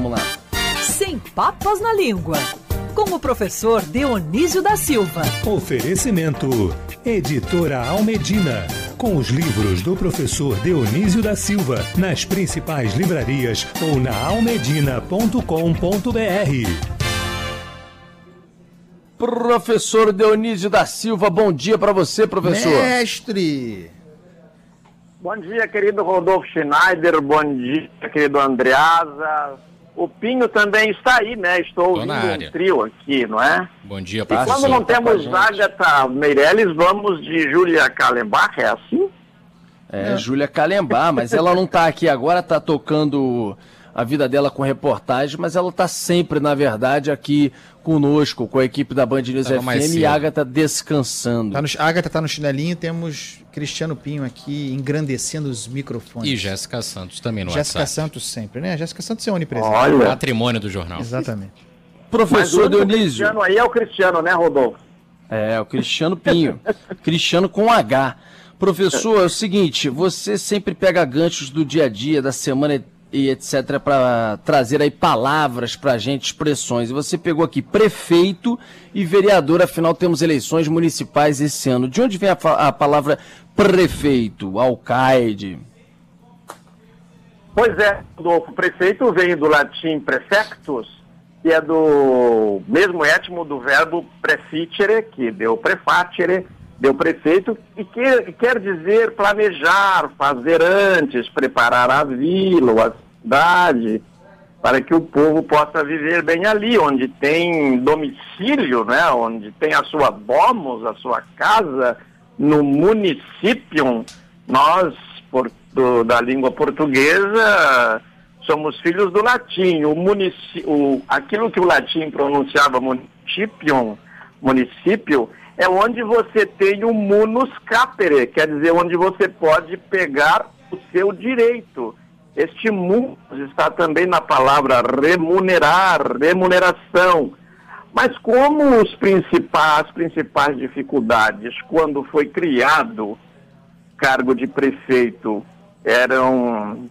Vamos lá. Sem papas na língua. Com o professor Dionísio da Silva. Oferecimento. Editora Almedina. Com os livros do professor Dionísio da Silva. Nas principais livrarias ou na almedina.com.br. Professor Dionísio da Silva, bom dia para você, professor. Mestre! Bom dia, querido Rodolfo Schneider. Bom dia, querido Andreasa. O Pinho também está aí, né? Estou ouvindo um trio aqui, não é? Bom dia, professor. E quando não temos tá Agatha Meirelles, vamos de Júlia Kalembach, é assim? É, é. Júlia Kalembach, mas ela não está aqui agora, está tocando a vida dela com reportagem, mas ela está sempre, na verdade, aqui conosco, com a equipe da Band News Tava FM e a Agatha descansando. Tá no, a Agatha está no chinelinho, temos Cristiano Pinho aqui engrandecendo os microfones. E Jéssica Santos também no Jéssica WhatsApp. Santos sempre, né? Jéssica Santos é onipresente. Olha. Patrimônio do jornal. Exatamente. Professor Mas Dionísio. O Cristiano aí é o Cristiano, né, Rodolfo? É, o Cristiano Pinho. Cristiano com H. Professor, é o seguinte, você sempre pega ganchos do dia a dia, da semana e etc para trazer aí palavras para a gente, expressões. E você pegou aqui prefeito e vereador, afinal temos eleições municipais esse ano. De onde vem a, a palavra prefeito, alcaide? Pois é, Rodolfo, prefeito vem do latim prefectus, que é do mesmo étimo do verbo preficere, que deu prefacere, deu prefeito, e que, quer dizer planejar, fazer antes, preparar a vila, a cidade, para que o povo possa viver bem ali, onde tem domicílio, né, onde tem a sua domus, a sua casa, no município, nós, por, do, da língua portuguesa, somos filhos do latim. O município, aquilo que o latim pronunciava município, município, é onde você tem o munus capere, quer dizer, onde você pode pegar o seu direito. Este munus está também na palavra remunerar, remuneração. Mas como os principais, as principais dificuldades, quando foi criado cargo de prefeito, eram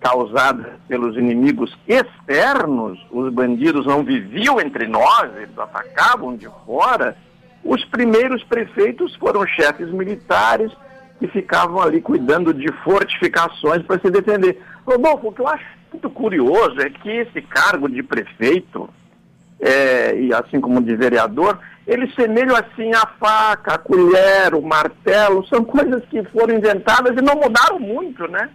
causadas pelos inimigos externos, os bandidos não viviam entre nós, eles atacavam de fora, os primeiros prefeitos foram chefes militares que ficavam ali cuidando de fortificações para se defender. Rodolfo, o que eu acho muito curioso é que esse cargo de prefeito, é, e assim como de vereador, eles semelham assim a faca, a colher, o martelo, são coisas que foram inventadas e não mudaram muito, né?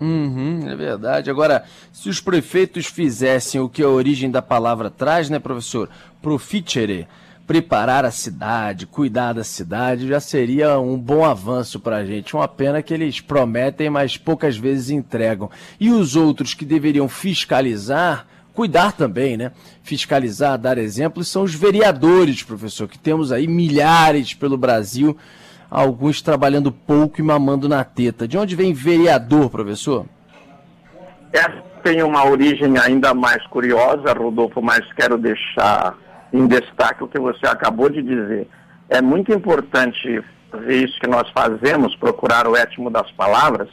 Uhum, é verdade. Agora, se os prefeitos fizessem o que a origem da palavra traz, né, professor? Proficere, preparar a cidade, cuidar da cidade, já seria um bom avanço para a gente. Uma pena que eles prometem, mas poucas vezes entregam. E os outros que deveriam fiscalizar, cuidar também, né? Fiscalizar, dar exemplos, são os vereadores, professor, que temos aí milhares pelo Brasil, alguns trabalhando pouco e mamando na teta. De onde vem vereador, professor? Essa tem uma origem ainda mais curiosa, Rodolfo, mas quero deixar em destaque o que você acabou de dizer. É muito importante ver isso que nós fazemos, procurar o étimo das palavras,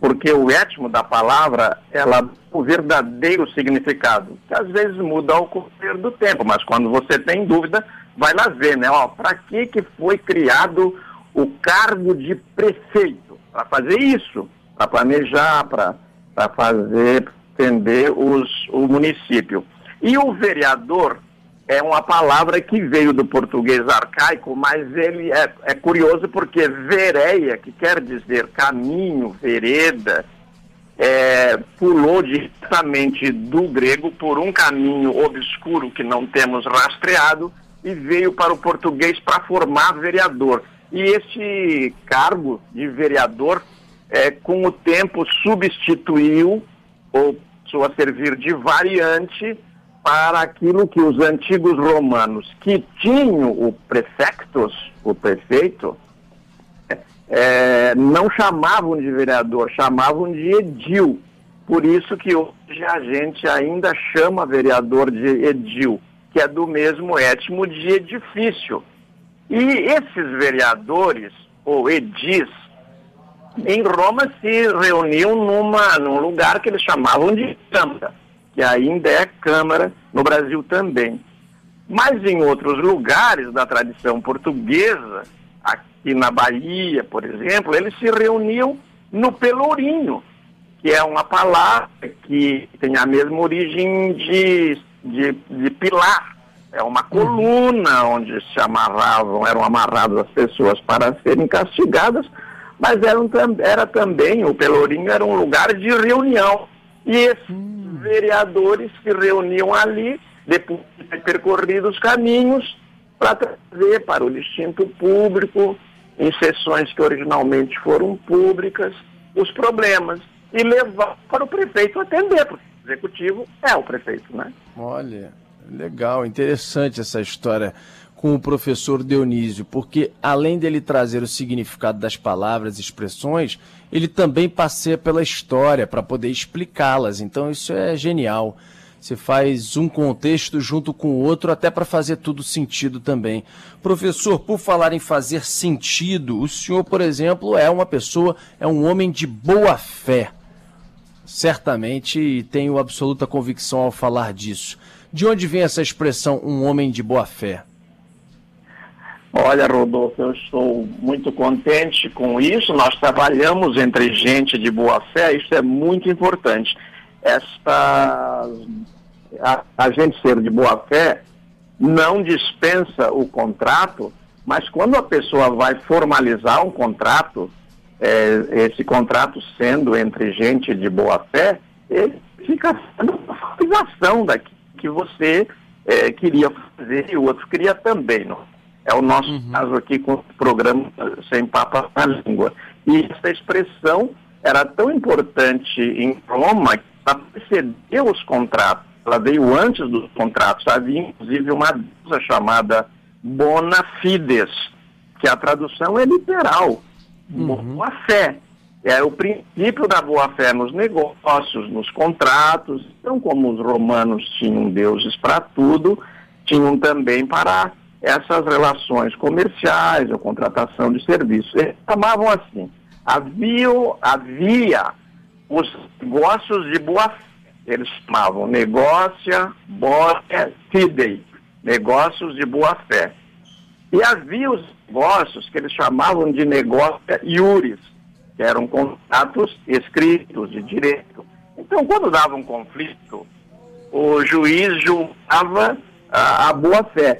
porque o étimo da palavra, ela o verdadeiro significado, que às vezes muda ao correr do tempo, mas quando você tem dúvida, vai lá ver, né? Para que que foi criado o cargo de prefeito? Para fazer isso, para planejar, para fazer entender os, o município. E o vereador, é uma palavra que veio do português arcaico, mas ele é, é curioso porque vereia, que quer dizer caminho, vereda, é, pulou diretamente do grego por um caminho obscuro que não temos rastreado e veio para o português para formar vereador. E este cargo de vereador, é, com o tempo, substituiu ou passou a servir de variante para aquilo que os antigos romanos, que tinham o prefectus, o prefeito, é, não chamavam de vereador, chamavam de edil. Por isso que hoje a gente ainda chama vereador de edil, que é do mesmo étimo de edifício. E esses vereadores, ou edis, em Roma se reuniam numa, num lugar que eles chamavam de câmara que ainda é Câmara, no Brasil também. Mas em outros lugares da tradição portuguesa, aqui na Bahia, por exemplo, eles se reuniam no Pelourinho, que é uma palavra que tem a mesma origem de, de, de pilar. É uma coluna onde se amarravam, eram amarradas as pessoas para serem castigadas, mas eram, era também, o Pelourinho era um lugar de reunião. E esses hum. Vereadores se reuniam ali, depois de ter percorrido os caminhos, para trazer para o distinto público, em sessões que originalmente foram públicas, os problemas e levar para o prefeito atender, porque o executivo é o prefeito, né? Olha, legal, interessante essa história com o professor Dionísio, porque além dele trazer o significado das palavras e expressões, ele também passeia pela história para poder explicá-las. Então isso é genial. Você faz um contexto junto com o outro, até para fazer tudo sentido também. Professor, por falar em fazer sentido, o senhor, por exemplo, é uma pessoa, é um homem de boa fé. Certamente tenho absoluta convicção ao falar disso. De onde vem essa expressão, um homem de boa fé? Olha, Rodolfo, eu estou muito contente com isso. Nós trabalhamos entre gente de boa fé, isso é muito importante esta a, a gente ser de boa fé não dispensa o contrato, mas quando a pessoa vai formalizar um contrato, é, esse contrato sendo entre gente de boa fé, ele fica sendo uma formalização daquilo que você é, queria fazer e o outro queria também. Não? É o nosso uhum. caso aqui com o programa Sem Papa na Língua. E essa expressão era tão importante em Roma para preceder os contratos. Ela veio antes dos contratos. Havia, inclusive, uma deusa chamada Bona Fides, que a tradução é literal. Uhum. Boa fé. É o princípio da boa-fé nos negócios, nos contratos. Então, como os romanos tinham deuses para tudo, tinham também para essas relações comerciais ou contratação de serviços. Eles chamavam assim. Havia, havia os negócios de boa. Eles chamavam negócia, fidei, negócios de boa fé. E havia os negócios que eles chamavam de negócio iuris, que eram contratos escritos de direito. Então, quando dava um conflito, o juiz julgava a, a boa fé.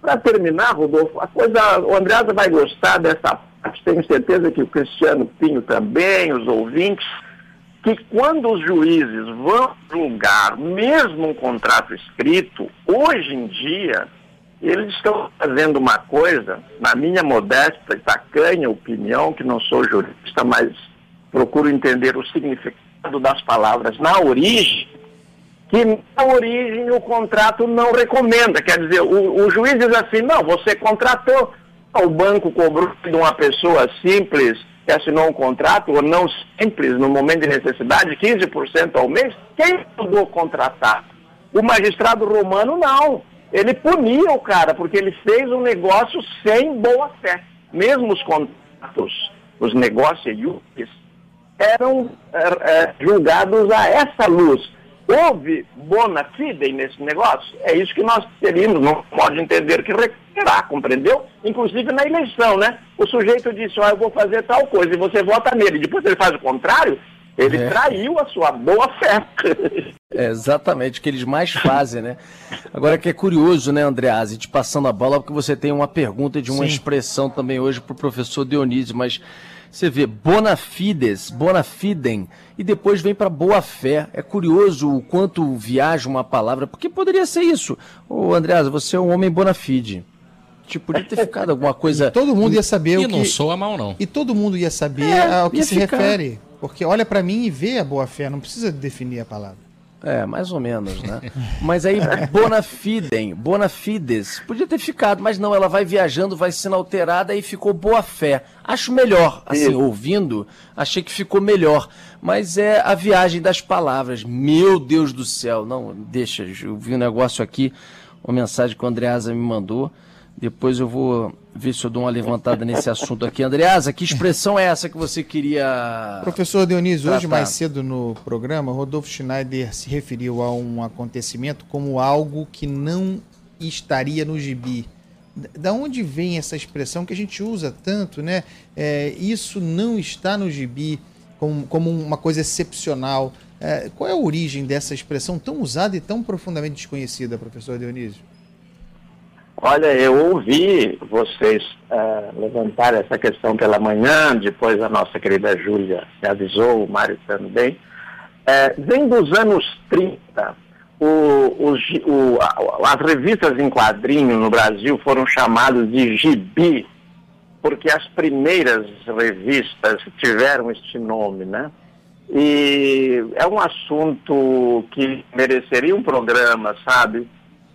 Para terminar, Rodolfo, a coisa, o Andreasa vai gostar dessa tenho certeza que o Cristiano Pinho também, os ouvintes, que quando os juízes vão julgar mesmo um contrato escrito, hoje em dia, eles estão fazendo uma coisa, na minha modesta e tacanha opinião, que não sou jurista, mas procuro entender o significado das palavras na origem, que na origem o contrato não recomenda. Quer dizer, o, o juiz diz assim, não, você contratou, o banco cobrou de uma pessoa simples que assinou um contrato, ou não simples, no momento de necessidade, 15% ao mês, quem mandou contratar? O magistrado romano não. Ele punia o cara, porque ele fez um negócio sem boa fé. Mesmo os contratos, os negócios eram é, julgados a essa luz. Houve bona fide nesse negócio? É isso que nós teríamos, não pode entender que requerá, compreendeu? Inclusive na eleição, né? O sujeito disse, ó, oh, eu vou fazer tal coisa, e você vota nele. Depois ele faz o contrário, ele é. traiu a sua boa fé. É exatamente o que eles mais fazem, né? Agora que é curioso, né, Andreazzi, te passando a bola, porque você tem uma pergunta de uma Sim. expressão também hoje para o professor Dionísio, mas você vê bona fides, bona fidem, e depois vem para boa fé. É curioso o quanto viaja uma palavra, porque poderia ser isso. Ô, Andreas, você é um homem bona fide. Tipo, podia ter ficado alguma coisa. E todo mundo ia saber e o que. não sou a mal, não. E todo mundo ia saber é, ao que se ficar. refere. Porque olha para mim e vê a boa fé, não precisa definir a palavra. É, mais ou menos, né? Mas aí, bona fidem, bona fides, podia ter ficado, mas não, ela vai viajando, vai sendo alterada e ficou boa fé. Acho melhor, assim, Isso. ouvindo, achei que ficou melhor. Mas é a viagem das palavras. Meu Deus do céu, não, deixa, eu vi um negócio aqui, uma mensagem que o Andreasa me mandou. Depois eu vou ver se eu dou uma levantada nesse assunto aqui. Andreasa, que expressão é essa que você queria. Professor Dionísio, hoje mais cedo no programa, Rodolfo Schneider se referiu a um acontecimento como algo que não estaria no gibi. Da onde vem essa expressão que a gente usa tanto, né? É, isso não está no gibi como, como uma coisa excepcional. É, qual é a origem dessa expressão tão usada e tão profundamente desconhecida, professor Dionísio? Olha, eu ouvi vocês uh, levantar essa questão pela manhã, depois a nossa querida Júlia me avisou, o Mário também. É, vem dos anos 30, o, o, o, as revistas em quadrinho no Brasil foram chamadas de gibi, porque as primeiras revistas tiveram este nome, né? E é um assunto que mereceria um programa, sabe?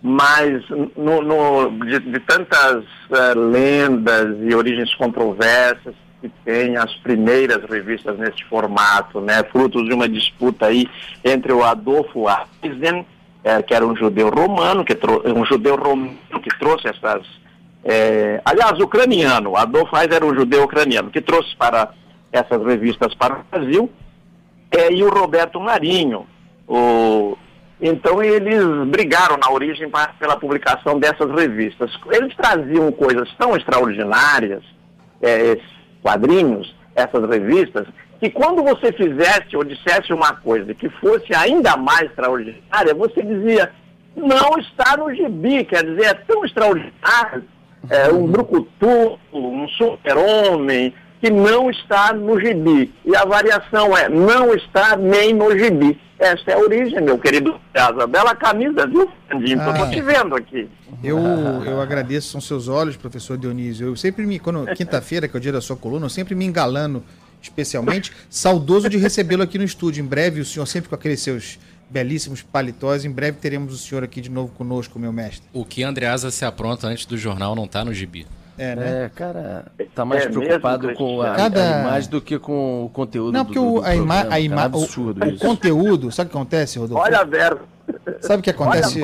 Mas no, no de, de, tantas uh, lendas e origens controversas que tem as primeiras revistas nesse formato, né? Frutos de uma disputa aí entre o Adolfo Eisen, é, que era um judeu romano, que um judeu romano que trouxe essas é, aliás, ucraniano, Adolf Eiser era um judeu ucraniano, que trouxe para essas revistas para o Brasil, é, e o Roberto Marinho. O, então eles brigaram na origem pela publicação dessas revistas. Eles traziam coisas tão extraordinárias, é, quadrinhos, essas revistas, que quando você fizesse ou dissesse uma coisa que fosse ainda mais extraordinária, você dizia, não está no gibi, quer dizer, é tão extraordinário é, um brucutu, um super-homem, que não está no gibi. E a variação é, não está nem no gibi. Essa é a origem, meu querido Casa. Bela camisa, viu, Fernandinho? Ah, Estou te vendo aqui. Eu, eu agradeço, são seus olhos, professor Dionísio. Eu sempre me, quando quinta-feira, que é o dia da sua coluna, eu sempre me engalano especialmente. Saudoso de recebê-lo aqui no estúdio. Em breve, o senhor sempre com aqueles seus belíssimos paletós. Em breve teremos o senhor aqui de novo conosco, meu mestre. O que Andreasa se apronta antes do jornal não está no gibi. É, né? É, cara, tá mais é preocupado mesmo, com a, Cada... a, imagem do que com o conteúdo Não, porque do, do, do a, ima a ima o, o conteúdo, sabe o que acontece, Rodolfo? Olha a verba. Sabe o que acontece?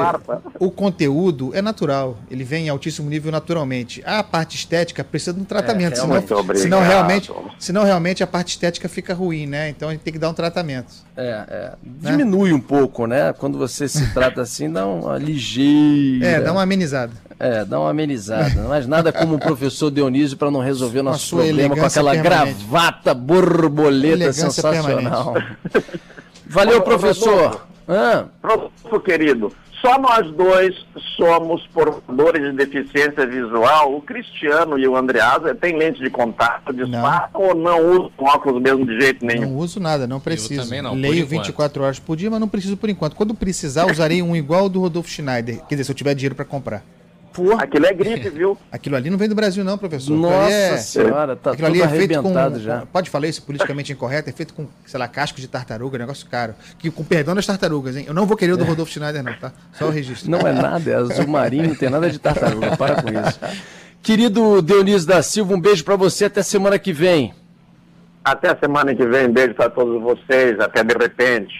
O conteúdo é natural, ele vem em altíssimo nível naturalmente. A parte estética precisa de um tratamento, é, senão, senão, realmente, senão realmente a parte estética fica ruim, né? Então a gente tem que dar um tratamento. É, é. Né? diminui um pouco, né? Quando você se trata assim, dá uma ligeira. É, dá uma amenizada. É, dá uma amenizada. Mas nada como o professor Dionísio para não resolver nosso problema com aquela permanente. gravata borboleta sensacional. Valeu, professor. Professor querido, só nós dois somos portadores de deficiência visual. O Cristiano e o Andreasa têm lente de contato, de ou não usam óculos mesmo de jeito nenhum? Não uso nada, não preciso. Eu também não, Leio 24 horas por dia, mas não preciso por enquanto. Quando precisar, usarei um igual ao do Rodolfo Schneider. Quer dizer, se eu tiver dinheiro para comprar. Porra. Aquilo é gripe, viu? Aquilo ali não vem do Brasil, não, professor. Nossa é... senhora, tá Aquilo ali é feito com. Já. Pode falar isso politicamente incorreto? É feito com, sei lá, casco de tartaruga, negócio caro. Que, com perdão das tartarugas, hein? Eu não vou querer o do é. Rodolfo Schneider, não, tá? Só o registro. Não é nada, é azul marinho, não tem nada de tartaruga. Para com isso. Querido Dionísio da Silva, um beijo para você até semana que vem. Até semana que vem, beijo para todos vocês, até de repente.